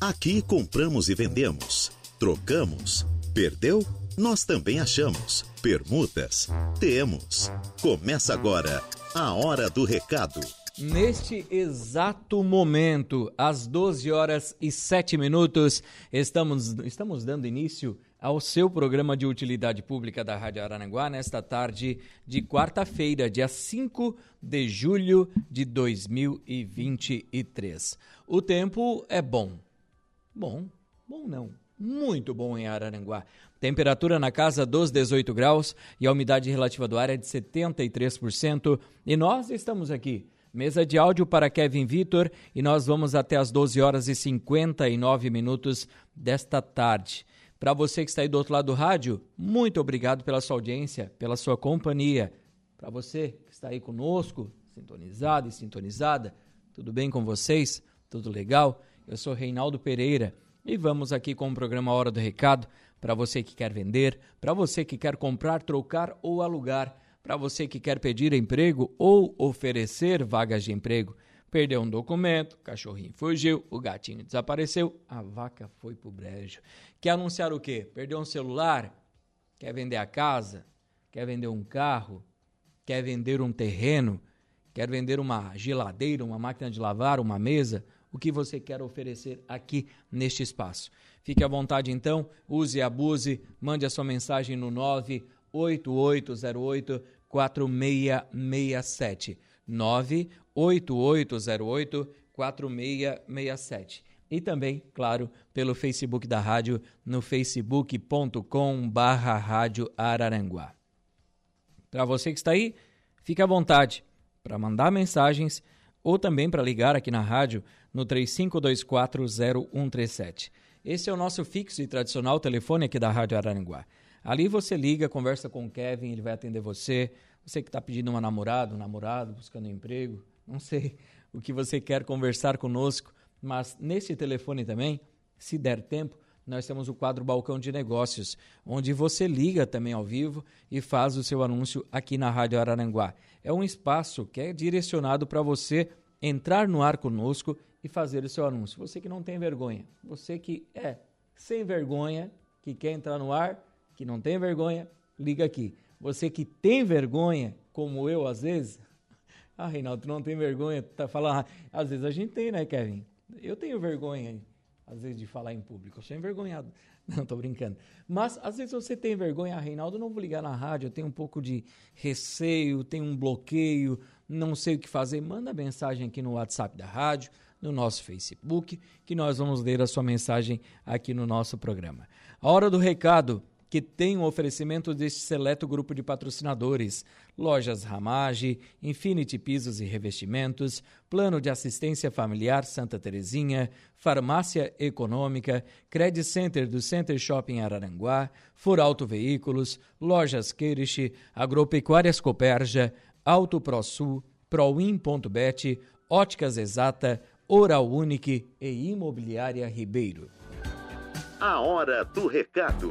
Aqui compramos e vendemos, trocamos, perdeu? Nós também achamos. Permutas? Temos. Começa agora a Hora do Recado. Neste exato momento, às 12 horas e 7 minutos, estamos, estamos dando início ao seu programa de utilidade pública da Rádio Araranguá nesta tarde de quarta-feira, dia 5 de julho de 2023. O tempo é bom. Bom, bom não, muito bom em Araranguá. Temperatura na casa dos 18 graus e a umidade relativa do ar é de 73%. E nós estamos aqui. Mesa de áudio para Kevin Vitor e nós vamos até as 12 horas e 59 minutos desta tarde. Para você que está aí do outro lado do rádio, muito obrigado pela sua audiência, pela sua companhia. Para você que está aí conosco, sintonizado e sintonizada, tudo bem com vocês? Tudo legal? Eu sou Reinaldo Pereira e vamos aqui com o programa Hora do Recado para você que quer vender, para você que quer comprar, trocar ou alugar, para você que quer pedir emprego ou oferecer vagas de emprego. Perdeu um documento, o cachorrinho fugiu, o gatinho desapareceu, a vaca foi pro brejo. Quer anunciar o quê? Perdeu um celular? Quer vender a casa? Quer vender um carro? Quer vender um terreno? Quer vender uma geladeira, uma máquina de lavar, uma mesa? O que você quer oferecer aqui neste espaço? Fique à vontade então, use e abuse, mande a sua mensagem no 98808 4667. 98808 4667 e também, claro, pelo Facebook da rádio no facebook.com barra rádio Araranguá. Para você que está aí, fique à vontade para mandar mensagens ou também para ligar aqui na rádio no 35240137. Esse é o nosso fixo e tradicional telefone aqui da Rádio Araranguá. Ali você liga, conversa com o Kevin, ele vai atender você. Você que está pedindo uma namorada, um namorado, buscando um emprego, não sei o que você quer conversar conosco, mas nesse telefone também, se der tempo, nós temos o quadro Balcão de Negócios, onde você liga também ao vivo e faz o seu anúncio aqui na Rádio Araranguá. É um espaço que é direcionado para você entrar no ar conosco e fazer o seu anúncio. Você que não tem vergonha, você que é sem vergonha, que quer entrar no ar, que não tem vergonha, liga aqui. Você que tem vergonha, como eu às vezes, ah, Reinaldo, tu não tem vergonha, tá falando, às vezes a gente tem, né, Kevin? Eu tenho vergonha, às vezes, de falar em público. Eu sou envergonhado. Não, tô brincando. Mas, às vezes, você tem vergonha, ah, Reinaldo, não vou ligar na rádio, eu tenho um pouco de receio, tenho um bloqueio, não sei o que fazer. Manda mensagem aqui no WhatsApp da rádio, no nosso Facebook, que nós vamos ler a sua mensagem aqui no nosso programa. A hora do recado que tem o um oferecimento deste seleto grupo de patrocinadores: Lojas Ramage, Infinity Pisos e Revestimentos, Plano de Assistência Familiar Santa Terezinha, Farmácia Econômica, Credit Center do Center Shopping Araranguá, Furauto Veículos, Lojas Queirish, Agropecuárias Coperja, Auto ProSul, Proin.bet, Óticas Exata, Oral Unique e Imobiliária Ribeiro. A hora do recado.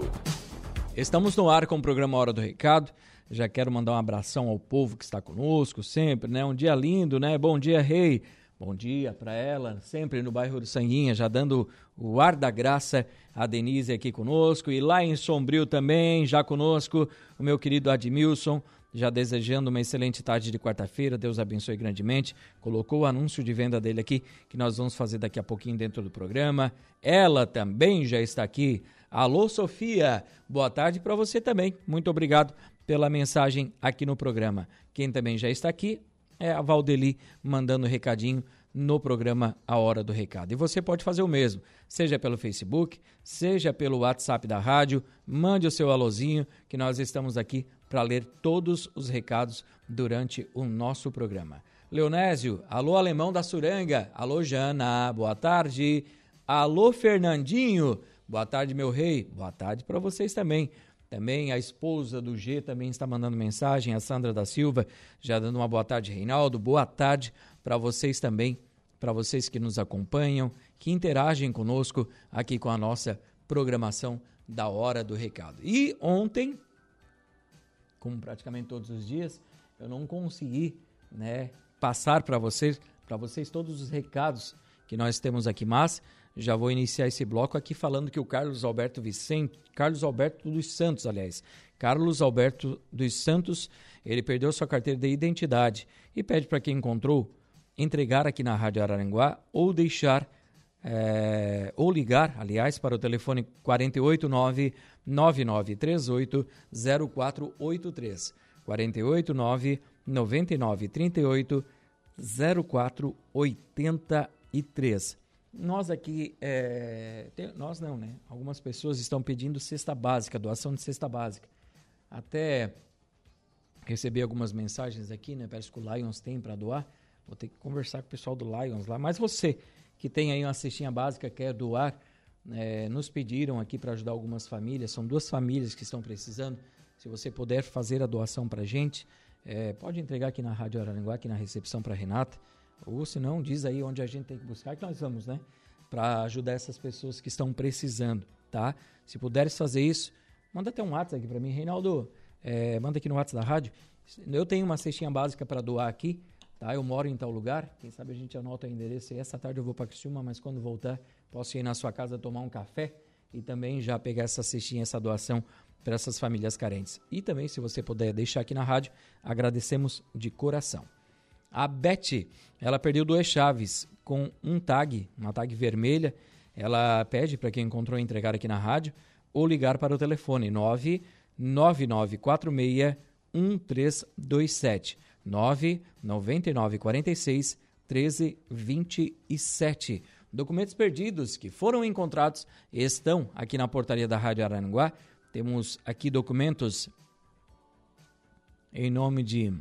Estamos no ar com o programa Hora do Recado. Já quero mandar um abração ao povo que está conosco sempre, né? Um dia lindo, né? Bom dia, Rei. Bom dia para ela, sempre no bairro do Sanguinha, já dando o ar da graça a Denise aqui conosco. E lá em Sombrio também, já conosco, o meu querido Admilson, já desejando uma excelente tarde de quarta-feira. Deus abençoe grandemente. Colocou o anúncio de venda dele aqui, que nós vamos fazer daqui a pouquinho dentro do programa. Ela também já está aqui, Alô, Sofia. Boa tarde para você também. Muito obrigado pela mensagem aqui no programa. Quem também já está aqui é a Valdeli mandando recadinho no programa A Hora do Recado. E você pode fazer o mesmo, seja pelo Facebook, seja pelo WhatsApp da rádio, mande o seu alôzinho, que nós estamos aqui para ler todos os recados durante o nosso programa. Leonésio, alô alemão da Suranga, alô Jana, boa tarde. Alô Fernandinho, Boa tarde, meu rei. Boa tarde para vocês também. Também a esposa do G também está mandando mensagem, a Sandra da Silva, já dando uma boa tarde, Reinaldo. Boa tarde para vocês também, para vocês que nos acompanham, que interagem conosco aqui com a nossa programação da Hora do Recado. E ontem, como praticamente todos os dias, eu não consegui, né, passar para vocês, para vocês todos os recados que nós temos aqui, mas Já vou iniciar esse bloco aqui falando que o Carlos Alberto Vicente, Carlos Alberto dos Santos, aliás, Carlos Alberto dos Santos, ele perdeu sua carteira de identidade e pede para quem encontrou entregar aqui na Rádio Araranguá ou deixar é, ou ligar, aliás, para o telefone 489 9938 0483. 489 9938 0483. Nós aqui, é, tem, nós não, né? Algumas pessoas estão pedindo cesta básica, doação de cesta básica. Até recebi algumas mensagens aqui, né? Parece que o Lions tem para doar. Vou ter que conversar com o pessoal do Lions lá. Mas você que tem aí uma cestinha básica, quer doar, é, nos pediram aqui para ajudar algumas famílias. São duas famílias que estão precisando. Se você puder fazer a doação para a gente, é, pode entregar aqui na Rádio Araranguá, aqui na recepção para Renata. Ou se não, diz aí onde a gente tem que buscar, que nós vamos, né? Para ajudar essas pessoas que estão precisando, tá? Se puderes fazer isso, manda até um WhatsApp aqui para mim. Reinaldo, é, manda aqui no WhatsApp da rádio. Eu tenho uma cestinha básica para doar aqui, tá? Eu moro em tal lugar. Quem sabe a gente anota o endereço aí. Essa tarde eu vou para Criciúma, mas quando voltar, posso ir na sua casa tomar um café e também já pegar essa cestinha, essa doação para essas famílias carentes. E também, se você puder deixar aqui na rádio, agradecemos de coração. A Beth, ela perdeu duas chaves com um tag, uma tag vermelha. Ela pede para quem encontrou entregar aqui na rádio ou ligar para o telefone 99946 1327 99946 1327. Documentos perdidos que foram encontrados estão aqui na portaria da Rádio Aranguá. Temos aqui documentos em nome de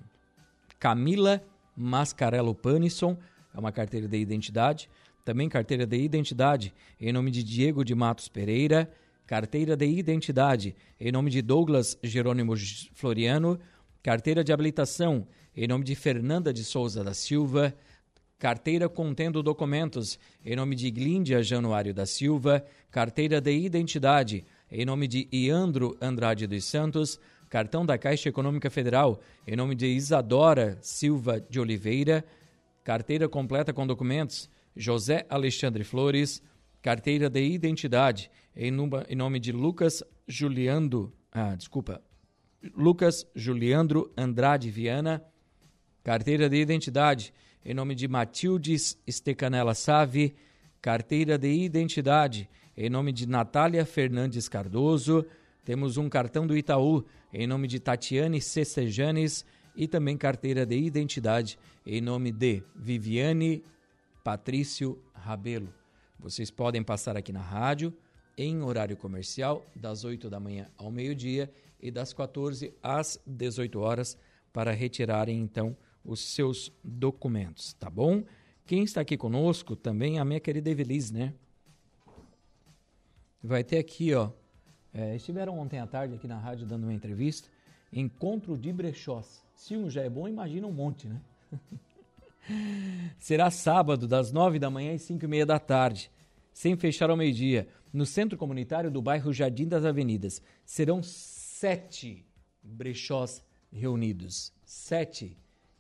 Camila Mascarello Panisson, é uma carteira de identidade. Também carteira de identidade em nome de Diego de Matos Pereira. Carteira de identidade em nome de Douglas Jerônimo Floriano. Carteira de habilitação em nome de Fernanda de Souza da Silva. Carteira contendo documentos em nome de Glíndia Januário da Silva. Carteira de identidade em nome de Iandro Andrade dos Santos cartão da Caixa Econômica Federal, em nome de Isadora Silva de Oliveira, carteira completa com documentos, José Alexandre Flores, carteira de identidade, em nome de Lucas Juliando, ah, desculpa, Lucas Juliandro Andrade Viana, carteira de identidade, em nome de Matildes Estecanela Save, carteira de identidade, em nome de Natália Fernandes Cardoso, temos um cartão do Itaú em nome de Tatiane Cecejanes e também carteira de identidade em nome de Viviane Patrício Rabelo. Vocês podem passar aqui na rádio em horário comercial das 8 da manhã ao meio-dia e das 14 às 18 horas para retirarem então os seus documentos, tá bom? Quem está aqui conosco também é a minha querida Evelise, né? Vai ter aqui, ó, é, estiveram ontem à tarde aqui na rádio dando uma entrevista. Encontro de brechós. Se um já é bom, imagina um monte, né? Será sábado, das nove da manhã às cinco e meia da tarde, sem fechar ao meio-dia, no centro comunitário do bairro Jardim das Avenidas. Serão sete brechós reunidos. Sete.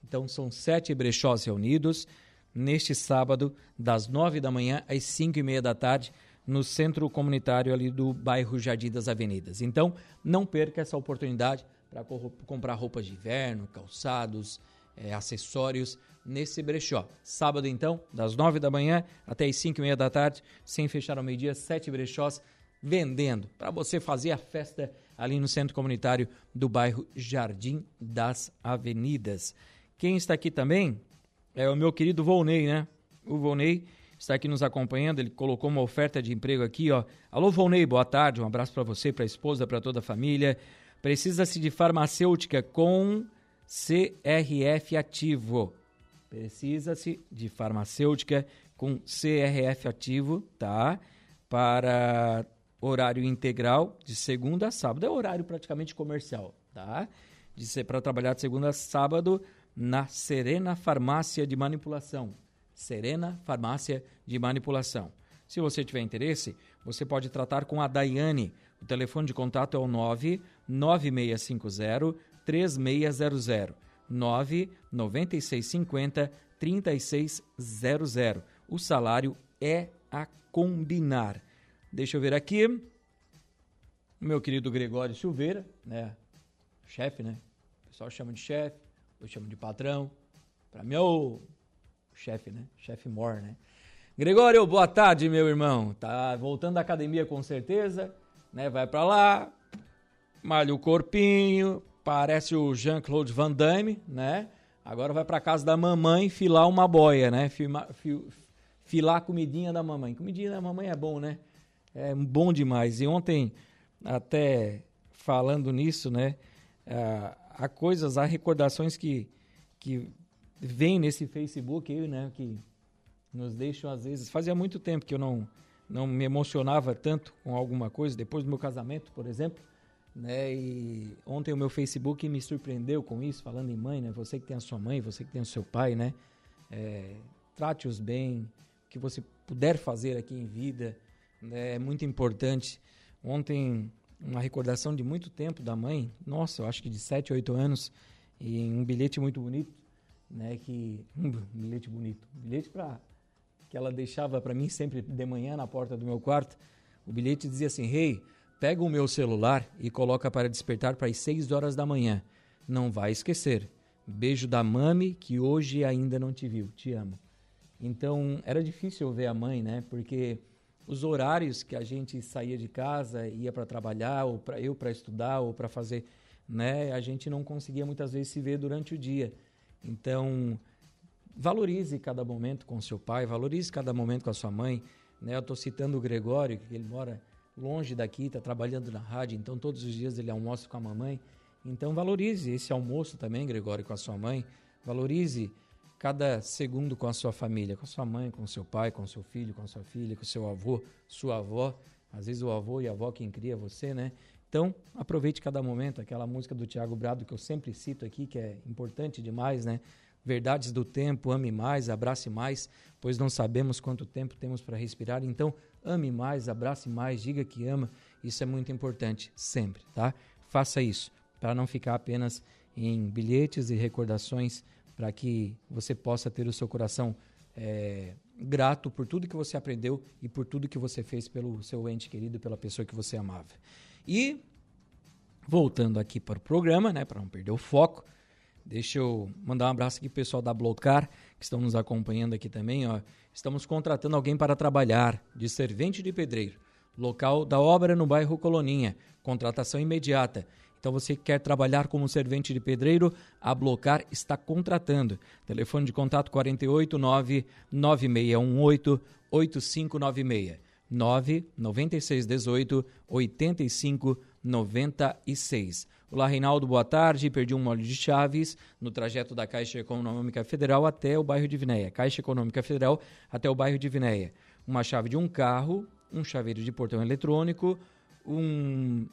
Então são sete brechós reunidos neste sábado, das nove da manhã às cinco e meia da tarde, no centro comunitário ali do bairro Jardim das Avenidas. Então, não perca essa oportunidade para comprar roupas de inverno, calçados, é, acessórios nesse brechó. Sábado, então, das nove da manhã até as cinco e meia da tarde, sem fechar ao meio-dia, sete brechós vendendo para você fazer a festa ali no centro comunitário do bairro Jardim das Avenidas. Quem está aqui também é o meu querido Volney, né? O Volney está aqui nos acompanhando. Ele colocou uma oferta de emprego aqui, ó. Alô, Volney, boa tarde. Um abraço para você, para a esposa, para toda a família. Precisa-se de farmacêutica com CRF ativo. Precisa-se de farmacêutica com CRF ativo, tá? Para horário integral de segunda a sábado. É horário praticamente comercial, tá? Para trabalhar de segunda a sábado na Serena Farmácia de Manipulação. Serena Farmácia de Manipulação. Se você tiver interesse, você pode tratar com a Daiane. O telefone de contato é o 99650 3600 99650 3600. O salário é a combinar. Deixa eu ver aqui. Meu querido Gregório Silveira, né? Chefe, né? O pessoal chama de chefe, eu chamo de patrão. Para mim é o chefe, né? Chefe Mor, né? Gregório, boa tarde, meu irmão. Tá voltando da academia com certeza, né? Vai para lá, malha o corpinho, parece o Jean-Claude Van Damme, né? Agora vai para casa da mamãe filar uma boia, né? Filma, fil, filar a comidinha da mamãe. Comidinha da mamãe é bom, né? É bom demais. E ontem, até falando nisso, né? Ah, há coisas, há recordações que, que vêm nesse Facebook aí, né? Que nos deixam às vezes. Fazia muito tempo que eu não, não me emocionava tanto com alguma coisa, depois do meu casamento, por exemplo. Né? E ontem o meu Facebook me surpreendeu com isso, falando em mãe, né? Você que tem a sua mãe, você que tem o seu pai, né? É, Trate-os bem, o que você puder fazer aqui em vida né? é muito importante. Ontem, uma recordação de muito tempo da mãe, nossa, eu acho que de 7, 8 anos, e um bilhete muito bonito, né? Que, um bilhete bonito, um bilhete para que ela deixava para mim sempre de manhã na porta do meu quarto. O bilhete dizia assim: Rei, hey, pega o meu celular e coloca para despertar para as 6 horas da manhã. Não vai esquecer. Beijo da mami que hoje ainda não te viu. Te amo. Então era difícil ver a mãe, né? Porque os horários que a gente saía de casa, ia para trabalhar, ou para eu para estudar, ou para fazer, né? A gente não conseguia muitas vezes se ver durante o dia. Então valorize cada momento com seu pai, valorize cada momento com a sua mãe. Né? Eu estou citando o Gregório, que ele mora longe daqui, está trabalhando na rádio, então todos os dias ele almoça com a mamãe. Então valorize esse almoço também, Gregório, com a sua mãe. Valorize cada segundo com a sua família, com a sua mãe, com o seu pai, com o seu filho, com a sua filha, com o seu avô, sua avó. Às vezes o avô e a avó quem cria você, né? Então, aproveite cada momento. Aquela música do Tiago Brado que eu sempre cito aqui, que é importante demais, né? verdades do tempo, ame mais, abrace mais, pois não sabemos quanto tempo temos para respirar. Então, ame mais, abrace mais, diga que ama. Isso é muito importante, sempre, tá? Faça isso, para não ficar apenas em bilhetes e recordações, para que você possa ter o seu coração é, grato por tudo que você aprendeu e por tudo que você fez pelo seu ente querido, pela pessoa que você amava. E, voltando aqui para o programa, né, para não perder o foco, Deixa eu mandar um abraço aqui pro pessoal da Blocar, que estão nos acompanhando aqui também. Ó. Estamos contratando alguém para trabalhar de servente de pedreiro. Local da obra no bairro Coloninha. Contratação imediata. Então você que quer trabalhar como servente de pedreiro, a Blocar está contratando. Telefone de contato 489 9618 8596 99618 8596. Olá, Reinaldo, boa tarde. Perdi um molho de chaves no trajeto da Caixa Econômica Federal até o bairro de Vinéia. Caixa Econômica Federal até o bairro de Vinéia. Uma chave de um carro, um chaveiro de portão eletrônico, um,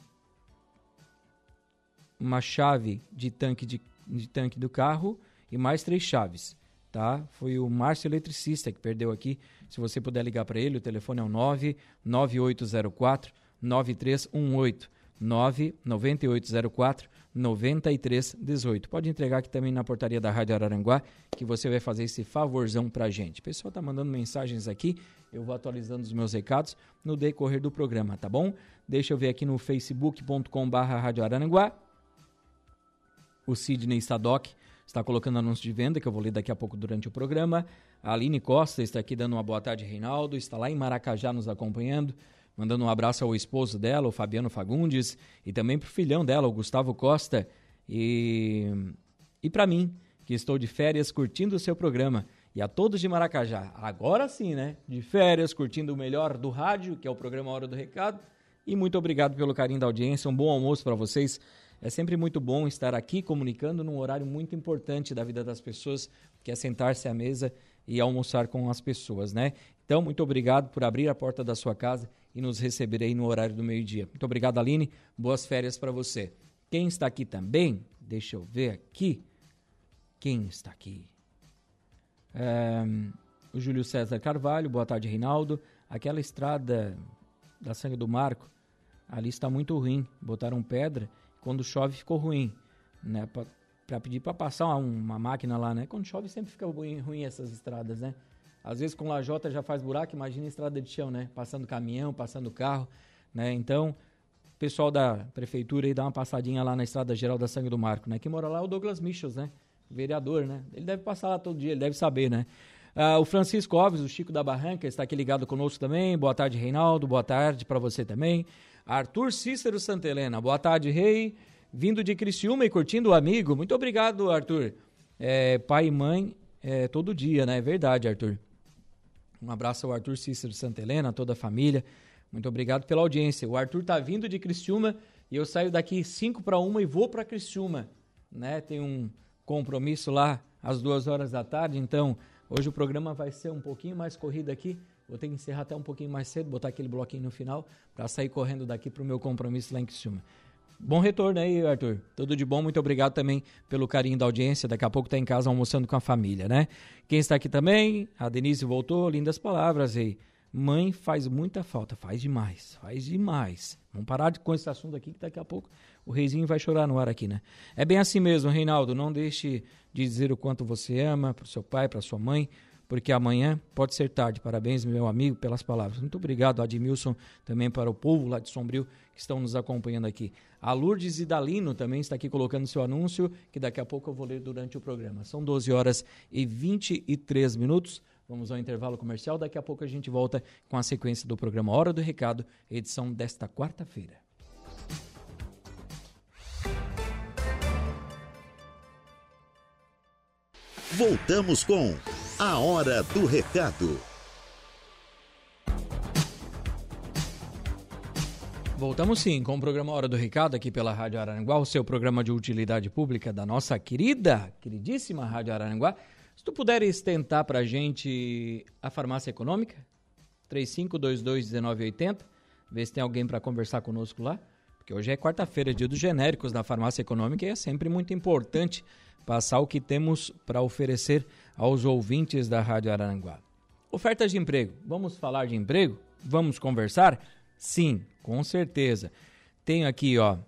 uma chave de tanque, de, de tanque do carro e mais três chaves. Tá? Foi o Márcio Eletricista que perdeu aqui. Se você puder ligar para ele, o telefone é o 99804 9318. 99804 9318. Pode entregar aqui também na portaria da Rádio Araranguá, que você vai fazer esse favorzão pra gente. O pessoal tá mandando mensagens aqui, eu vou atualizando os meus recados no decorrer do programa, tá bom? Deixa eu ver aqui no facebook.com.br Rádio Araranguá. O Sidney Sadoc está colocando anúncio de venda, que eu vou ler daqui a pouco durante o programa. A Aline Costa está aqui dando uma boa tarde, Reinaldo. Está lá em Maracajá nos acompanhando mandando um abraço ao esposo dela, o Fabiano Fagundes, e também para o filhão dela, o Gustavo Costa, e, e para mim, que estou de férias curtindo o seu programa. E a todos de Maracajá, agora sim, né? De férias, curtindo o melhor do rádio, que é o programa Hora do Recado. E muito obrigado pelo carinho da audiência. Um bom almoço para vocês. É sempre muito bom estar aqui comunicando num horário muito importante da vida das pessoas, que é sentar-se à mesa e almoçar com as pessoas, né? Então, muito obrigado por abrir a porta da sua casa e nos receberei no horário do meio-dia. Muito obrigado, Aline. Boas férias para você. Quem está aqui também, deixa eu ver aqui. Quem está aqui? É, o Júlio César Carvalho, boa tarde, Reinaldo. Aquela estrada da Sangue do Marco, ali está muito ruim. Botaram pedra, quando chove ficou ruim. Né? Para pedir para passar uma, uma, máquina lá, né? Quando chove sempre fica ruim, ruim essas estradas, né? Às vezes com lajota já faz buraco, imagina estrada de chão, né? Passando caminhão, passando carro, né? Então, o pessoal da prefeitura aí dá uma passadinha lá na Estrada Geral da Sangue do Marco, né? Quem mora lá é o Douglas Michels, né? Vereador, né? Ele deve passar lá todo dia, ele deve saber, né? Uh, o Francisco Alves, o Chico da Barranca, está aqui ligado conosco também. Boa tarde, Reinaldo. Boa tarde para você também. Arthur Cícero Santa Helena. Boa tarde, Rei. Vindo de Criciúma e curtindo o amigo. Muito obrigado, Arthur. É, pai e mãe é, todo dia, né? É verdade, Arthur. Um abraço ao Arthur Cícero Santa Helena, a toda a família. Muito obrigado pela audiência. O Arthur tá vindo de Criciúma e eu saio daqui 5 para uma e vou para Criciúma, né? Tem um compromisso lá às duas horas da tarde, então Hoje o programa vai ser um pouquinho mais corrido aqui. Vou ter que encerrar até um pouquinho mais cedo, botar aquele bloquinho no final para sair correndo daqui para o meu compromisso lá em cima. Bom retorno aí, Arthur. Tudo de bom. Muito obrigado também pelo carinho da audiência. Daqui a pouco está em casa almoçando com a família, né? Quem está aqui também, a Denise voltou. Lindas palavras aí. Mãe faz muita falta. Faz demais. Faz demais. Vamos parar com esse assunto aqui que daqui a pouco o reizinho vai chorar no ar aqui, né? É bem assim mesmo, Reinaldo. Não deixe de dizer o quanto você ama para o seu pai, para sua mãe, porque amanhã pode ser tarde. Parabéns, meu amigo, pelas palavras. Muito obrigado, Admilson, também para o povo lá de Sombrio que estão nos acompanhando aqui. A Lourdes Idalino também está aqui colocando seu anúncio, que daqui a pouco eu vou ler durante o programa. São 12 horas e 23 minutos. Vamos ao intervalo comercial. Daqui a pouco a gente volta com a sequência do programa Hora do Recado, edição desta quarta-feira. Voltamos com a Hora do Recado. Voltamos sim com o programa Hora do Recado aqui pela Rádio Araranguá, o seu programa de utilidade pública da nossa querida, queridíssima Rádio Araranguá. Se tu puderes tentar para a gente a farmácia econômica, 35221980, ver se tem alguém para conversar conosco lá, porque hoje é quarta-feira, dia dos genéricos da farmácia econômica e é sempre muito importante passar o que temos para oferecer aos ouvintes da Rádio Araranguá. Ofertas de emprego. Vamos falar de emprego? Vamos conversar? Sim, com certeza. Tenho aqui, ó.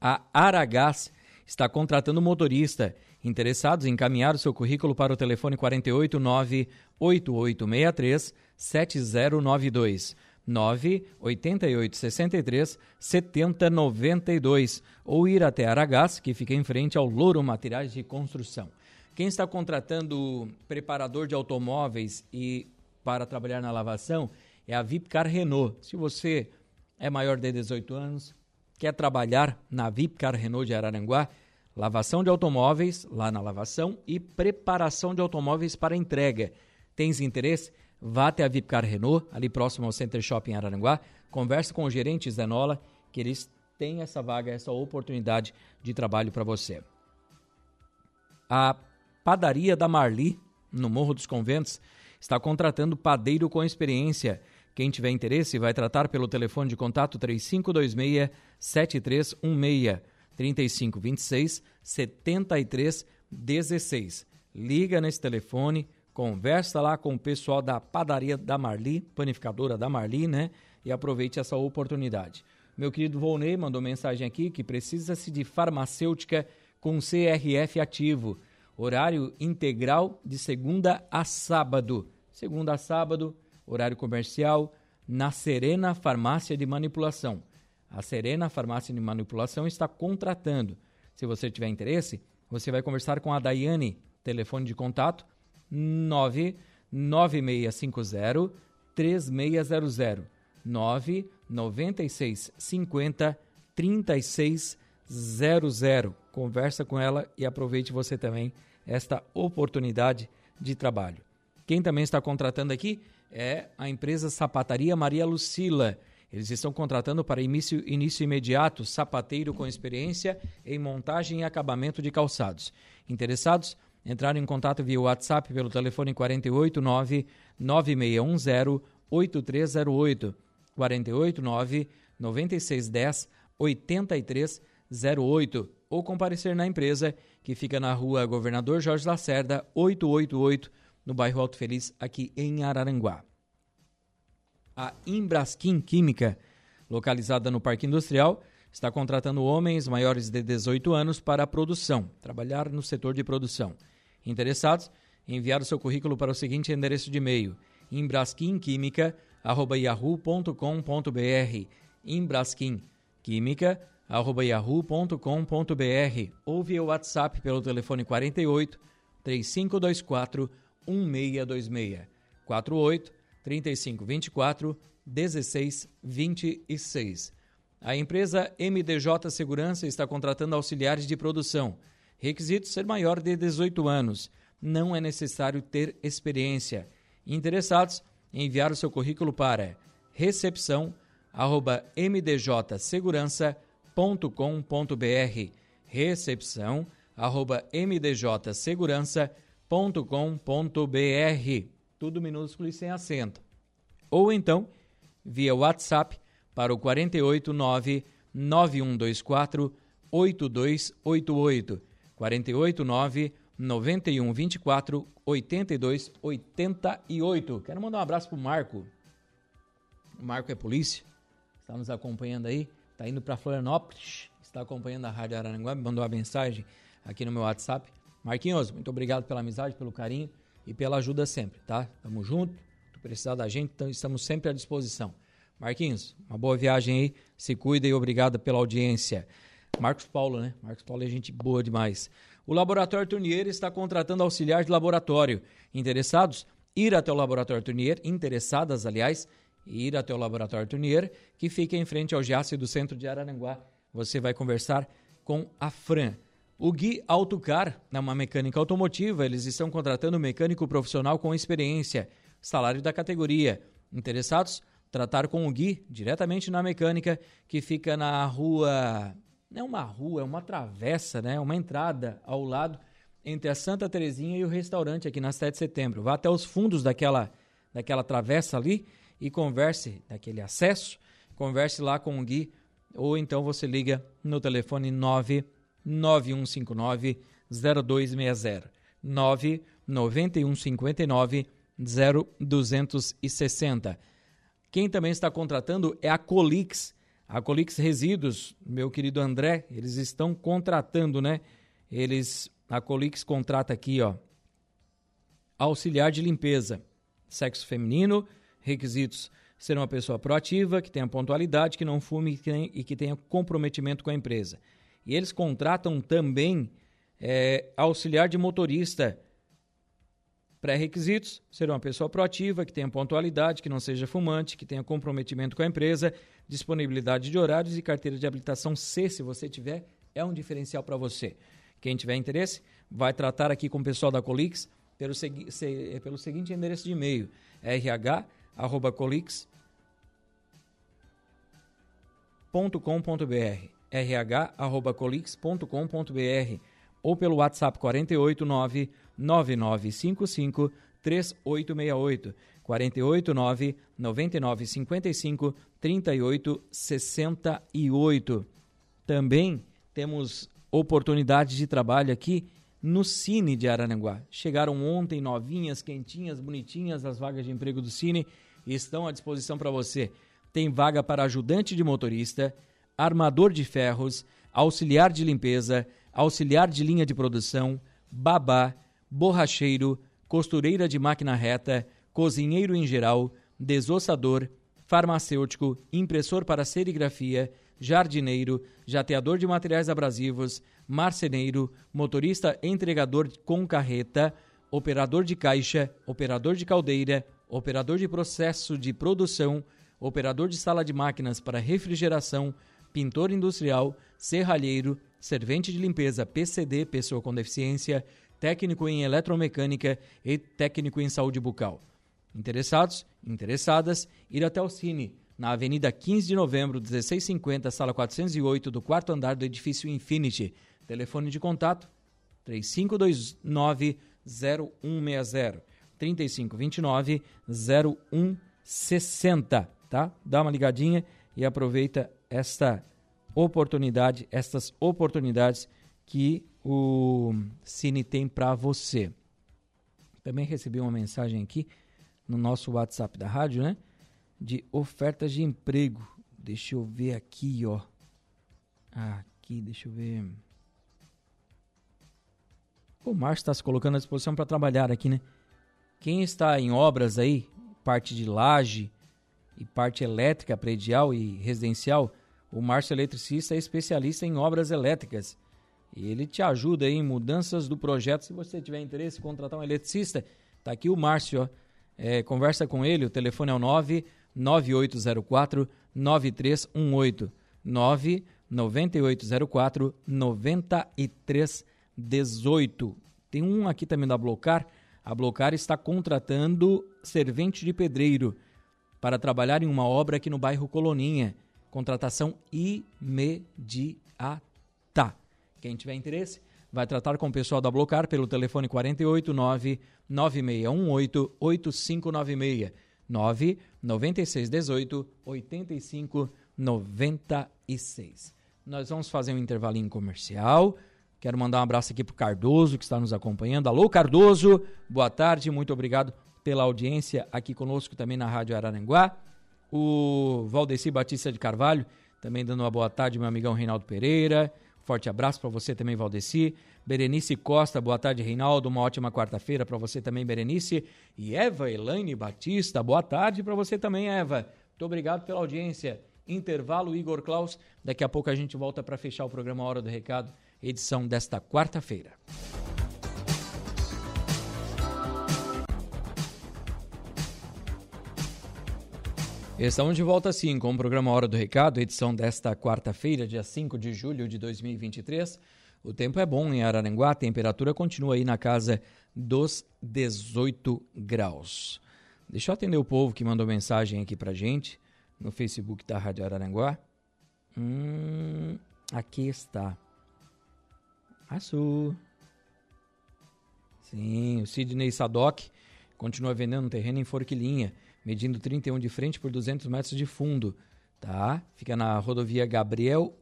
A Aragás está contratando motorista. Interessados em encaminhar o seu currículo para o telefone 489 8863 7092. 98863 7092 ou ir até Aragás, que fica em frente ao Louro Materiais de Construção. Quem está contratando preparador de automóveis e para trabalhar na lavação é a Vipcar Renault. Se você é maior de 18 anos, quer trabalhar na Vipcar Renault de Araranguá, lavação de automóveis lá na lavação e preparação de automóveis para entrega. Tens interesse? Vá até a Vipcar Renault, ali próximo ao Center Shopping Araranguá. Converse com o gerente Zenola, que eles têm essa vaga, essa oportunidade de trabalho para você. A Padaria da Marli, no Morro dos Conventos, está contratando padeiro com experiência. Quem tiver interesse vai tratar pelo telefone de contato 3526 7316 3526 7316. Liga nesse telefone Conversa lá com o pessoal da padaria da Marli, panificadora da Marli, né? E aproveite essa oportunidade. Meu querido Volney mandou mensagem aqui que precisa-se de farmacêutica com CRF ativo. Horário integral de segunda a sábado. Segunda a sábado, horário comercial, na Serena Farmácia de Manipulação. A Serena Farmácia de Manipulação está contratando. Se você tiver interesse, você vai conversar com a Daiane. Telefone de contato 99650 3600 99650 3600. Conversa com ela e aproveite você também esta oportunidade de trabalho. Quem também está contratando aqui é a empresa Sapataria Maria Lucila. Eles estão contratando para início, início imediato sapateiro com experiência em montagem e acabamento de calçados. Interessados? Entrar em contato via WhatsApp pelo telefone 489 9610 8308 489 9610 8308 ou comparecer na empresa que fica na rua Governador Jorge Lacerda 888 no bairro Alto Feliz aqui em Araranguá. A Imbraskin Química, localizada no Parque Industrial, está contratando homens maiores de 18 anos para a produção, trabalhar no setor de produção. Interessados? enviar o seu currículo para o seguinte endereço de e-mail: embrasquimquimica@yahoo.com.br. embrasquimquimica@yahoo.com.br ou via WhatsApp pelo telefone 48 3524 1626. 48 3524 1626. A empresa MDJ Segurança está contratando auxiliares de produção. Requisito ser maior de 18 anos. Não é necessário ter experiência. Interessados, enviar o seu currículo para recepção@mdjsegurança.com.br. recepção@mdjsegurança.com.br. Tudo minúsculo e sem acento. Ou então, via WhatsApp para o 489 9124 8288. 489 9124 8288. Quero mandar um abraço pro Marco. O Marco é polícia, está nos acompanhando aí, está indo para Florianópolis, está acompanhando a Rádio Araranguá, me mandou uma mensagem aqui no meu WhatsApp. Marquinhos, muito obrigado pela amizade, pelo carinho e pela ajuda sempre, tá? Tamo junto, tu precisar da gente, então estamos sempre à disposição. Marquinhos, uma boa viagem aí, se cuida e obrigado pela audiência. Marcos Paulo, né? Marcos Paulo é gente boa demais. O Laboratório Tournier está contratando auxiliar de laboratório. Interessados? Ir até o Laboratório Tournier, interessadas, aliás, ir até o Laboratório Tournier, que fica em frente ao Jace do centro de Araranguá. Você vai conversar com a Fran. O Gui Autocar, é uma mecânica automotiva, eles estão contratando mecânico profissional com experiência. Salário da categoria. Interessados? tratar com o Gui diretamente na mecânica que fica na rua. Não é uma rua, é uma travessa, né? Uma entrada ao lado entre a Santa Terezinha e o restaurante aqui na 7 de setembro. Vá até os fundos daquela, daquela travessa ali e converse, daquele acesso, converse lá com o Gui, ou então você liga no telefone 99159 0260. 99159 0260. Quem também está contratando é a Colix. A Colix Resíduos, meu querido André, eles estão contratando, né? Eles, a Colix contrata aqui, ó, auxiliar de limpeza, sexo feminino, requisitos ser uma pessoa proativa, que tenha pontualidade, que não fume e que tenha comprometimento com a empresa. E eles contratam também é, auxiliar de motorista, Pré-requisitos: ser uma pessoa proativa, que tenha pontualidade, que não seja fumante, que tenha comprometimento com a empresa, disponibilidade de horários e carteira de habilitação C, se você tiver, é um diferencial para você. Quem tiver interesse, vai tratar aqui com o pessoal da Colix pelo, segui se, pelo seguinte endereço de e-mail: rh@colix.com.br rh@colix.com.br ou pelo WhatsApp 489 9955 3868 489 9955 3868. Também temos oportunidades de trabalho aqui no Cine de Araranguá. Chegaram ontem novinhas, quentinhas, bonitinhas as vagas de emprego do Cine estão à disposição para você. Tem vaga para ajudante de motorista, armador de ferros, auxiliar de limpeza, auxiliar de linha de produção, babá, borracheiro, costureira de máquina reta, cozinheiro em geral, desossador, farmacêutico, impressor para serigrafia, jardineiro, jateador de materiais abrasivos, marceneiro, motorista entregador com carreta, operador de caixa, operador de caldeira, operador de processo de produção, operador de sala de máquinas para refrigeração, pintor industrial, serralheiro, servente de limpeza PCD, pessoa com deficiência, técnico em eletromecânica e técnico em saúde bucal. Interessados? Interessadas? Ir até o Cine, na Avenida 15 de Novembro, 1650, sala 408, do quarto andar do edifício Infinity. Telefone de contato: 3529 0160 3529 0160, tá? Dá uma ligadinha e aproveita esta oportunidade, estas oportunidades que o Cine tem para você. Também recebi uma mensagem aqui no nosso WhatsApp da rádio, né? De ofertas de emprego. Deixa eu ver aqui, ó. Aqui, deixa eu ver. O Márcio está se colocando à disposição para trabalhar aqui, né? Quem está em obras aí, parte de laje e parte elétrica, predial e residencial, o Márcio Eletricista é especialista em obras elétricas. E ele te ajuda aí em mudanças do projeto. Se você tiver interesse em contratar um eletricista, tá aqui o Márcio. É, conversa com ele, o telefone é o 99804 9318. 99804 9318. Tem um aqui também da Blocar. A Blocar está contratando servente de pedreiro para trabalhar em uma obra aqui no bairro Coloninha. Contratação imediata. Quem tiver interesse, vai tratar com o pessoal da Blocar pelo telefone 489 9618 8596 99618 8596. Nós vamos fazer um intervalinho comercial. Quero mandar um abraço aqui para o Cardoso, que está nos acompanhando. Alô, Cardoso, boa tarde, muito obrigado pela audiência aqui conosco também na Rádio Araranguá. O Valdeci Batista de Carvalho, também dando uma boa tarde, meu amigão Reinaldo Pereira. Forte abraço para você também, Valdeci. Berenice Costa, boa tarde, Reinaldo. Uma ótima quarta-feira para você também, Berenice. E Eva Elaine Batista, boa tarde para você também, Eva. Muito obrigado pela audiência. Intervalo, Igor Klaus. Daqui a pouco a gente volta para fechar o programa Hora do Recado, edição desta quarta-feira. Estamos de volta sim com o programa Hora do Recado, edição desta quarta-feira, dia 5 de julho de 2023. O tempo é bom em Araranguá, a temperatura continua aí na casa dos 18 graus. Deixa eu atender o povo que mandou mensagem aqui pra gente no Facebook da Rádio Araranguá. Hum, aqui está. Açu. Sim, o Sidney Sadoc continua vendendo um terreno em Forquilinha medindo 31 de frente por 200 metros de fundo, tá? Fica na rodovia Gabriel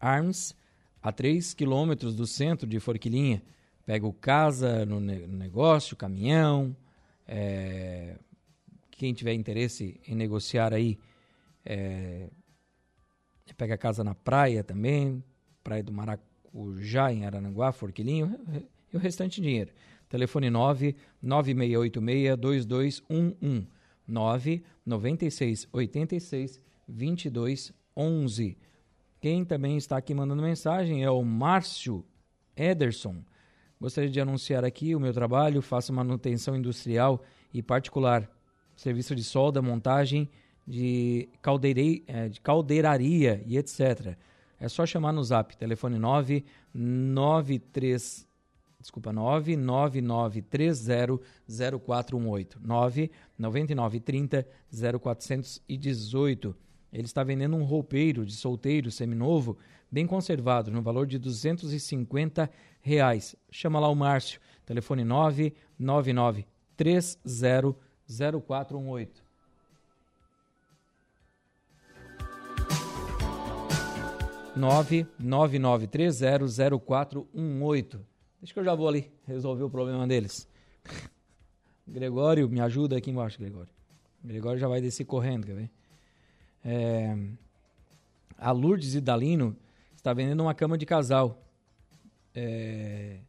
Arms, a 3 quilômetros do centro de Forquilinha. Pega o casa no, negócio, caminhão. É... Quem tiver interesse em negociar aí, é... pega casa na praia também, Praia do Maracujá, em Arananguá, Forquilinho, e o restante dinheiro. Telefone 9 9686 2211. 9 96 86 22 11. Quem também está aqui mandando mensagem é o Márcio Ederson. Gostaria de anunciar aqui o meu trabalho, faço manutenção industrial e particular, serviço de solda, montagem de, caldeirei, é, de caldeiraria e etc. É só chamar no zap, telefone 993 desculpa, 999300418, 99930 0418. Ele está vendendo um roupeiro de solteiro seminovo, bem conservado, no valor de 250 reais. Chama lá o Márcio, telefone 999300418. 999300418. Deixa que eu já vou ali resolver o problema deles. Gregório, me ajuda aqui embaixo, Gregório. Gregório já vai descer correndo, quer ver? É, a Lourdes Idalino está vendendo uma cama de casal. É,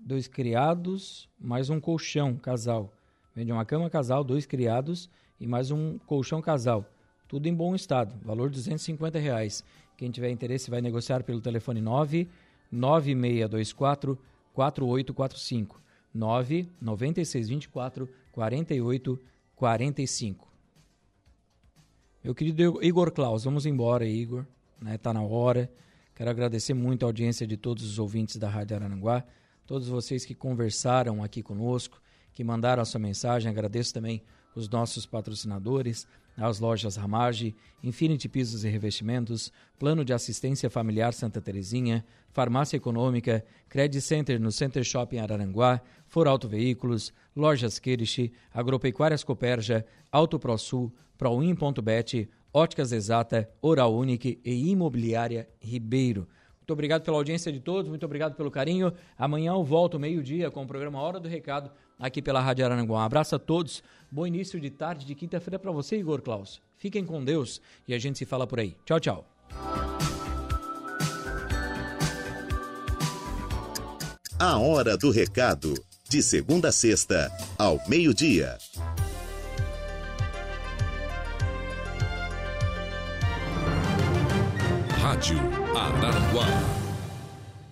dois criados, mais um colchão casal. Vende uma cama casal, dois criados e mais um colchão casal. Tudo em bom estado, valor 250 reais. Quem tiver interesse vai negociar pelo telefone 9 9624 4845 99624 4845. Meu querido Igor Klaus, vamos embora, Igor. Né? Tá na hora. Quero agradecer muito a audiência de todos os ouvintes da Rádio Arananguá, todos vocês que conversaram aqui conosco, que mandaram a sua mensagem. Agradeço também os nossos patrocinadores, as lojas Ramage, Infinity Pisos e Revestimentos, Plano de Assistência Familiar Santa Terezinha, Farmácia Econômica, Credit Center no Center Shopping Araranguá, For Auto Veículos, Lojas Kirish, Agropecuárias Coperja, Auto ProSul, Proin.bet, Óticas Exata, Oral Unique e Imobiliária Ribeiro. Muito obrigado pela audiência de todos, muito obrigado pelo carinho. Amanhã eu volto meio-dia com o programa Hora do Recado aqui pela Rádio Araranguá. Um abraço a todos. Bom início de tarde de quinta-feira para você, Igor Klaus. Fiquem com Deus e a gente se fala por aí. Tchau, tchau. A Hora do Recado. De segunda a sexta, ao meio-dia. Rádio Araranguá